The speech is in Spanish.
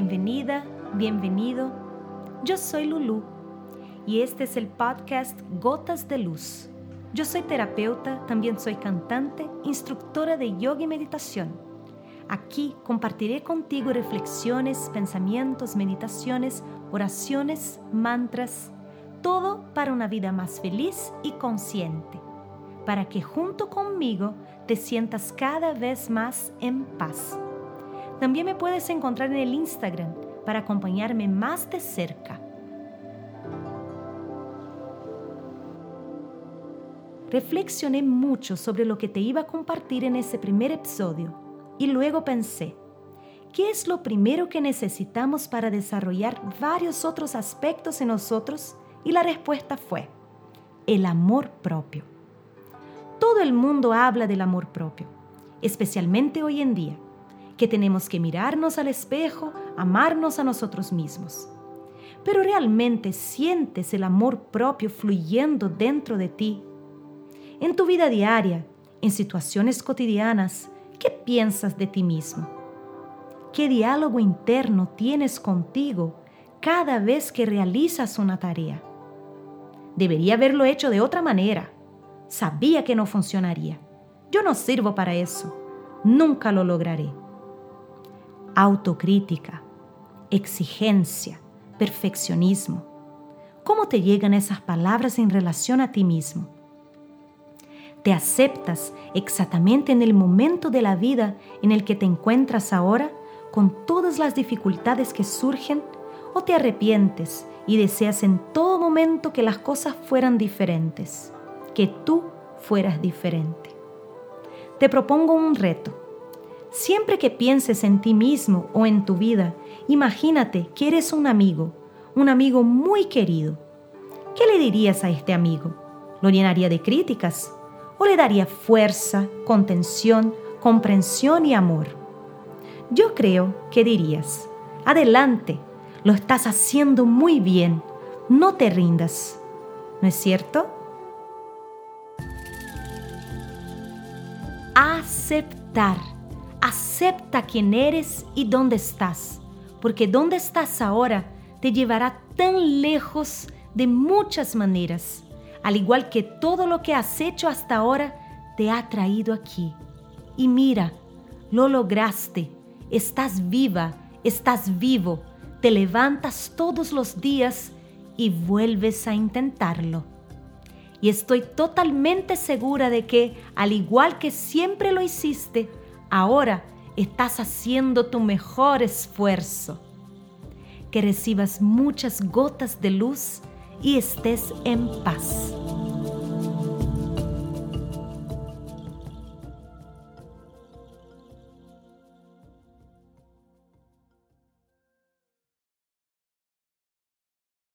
bienvenida, bienvenido. Yo soy Lulu y este es el podcast Gotas de Luz. Yo soy terapeuta, también soy cantante, instructora de yoga y meditación. Aquí compartiré contigo reflexiones, pensamientos, meditaciones, oraciones, mantras, todo para una vida más feliz y consciente, para que junto conmigo te sientas cada vez más en paz. También me puedes encontrar en el Instagram para acompañarme más de cerca. Reflexioné mucho sobre lo que te iba a compartir en ese primer episodio y luego pensé, ¿qué es lo primero que necesitamos para desarrollar varios otros aspectos en nosotros? Y la respuesta fue, el amor propio. Todo el mundo habla del amor propio, especialmente hoy en día, que tenemos que mirarnos al espejo, amarnos a nosotros mismos. Pero realmente sientes el amor propio fluyendo dentro de ti. En tu vida diaria, en situaciones cotidianas, ¿qué piensas de ti mismo? ¿Qué diálogo interno tienes contigo cada vez que realizas una tarea? Debería haberlo hecho de otra manera Sabía que no funcionaría. Yo no sirvo para eso. Nunca lo lograré. Autocrítica, exigencia, perfeccionismo. ¿Cómo te llegan esas palabras en relación a ti mismo? ¿Te aceptas exactamente en el momento de la vida en el que te encuentras ahora, con todas las dificultades que surgen? ¿O te arrepientes y deseas en todo momento que las cosas fueran diferentes? que tú fueras diferente. Te propongo un reto. Siempre que pienses en ti mismo o en tu vida, imagínate que eres un amigo, un amigo muy querido. ¿Qué le dirías a este amigo? ¿Lo llenaría de críticas? ¿O le daría fuerza, contención, comprensión y amor? Yo creo que dirías, adelante, lo estás haciendo muy bien, no te rindas. ¿No es cierto? aceptar. Acepta quién eres y dónde estás, porque dónde estás ahora te llevará tan lejos de muchas maneras, al igual que todo lo que has hecho hasta ahora te ha traído aquí. Y mira, lo lograste, estás viva, estás vivo, te levantas todos los días y vuelves a intentarlo y estoy totalmente segura de que, al igual que siempre lo hiciste, ahora estás haciendo tu mejor esfuerzo. Que recibas muchas gotas de luz y estés en paz.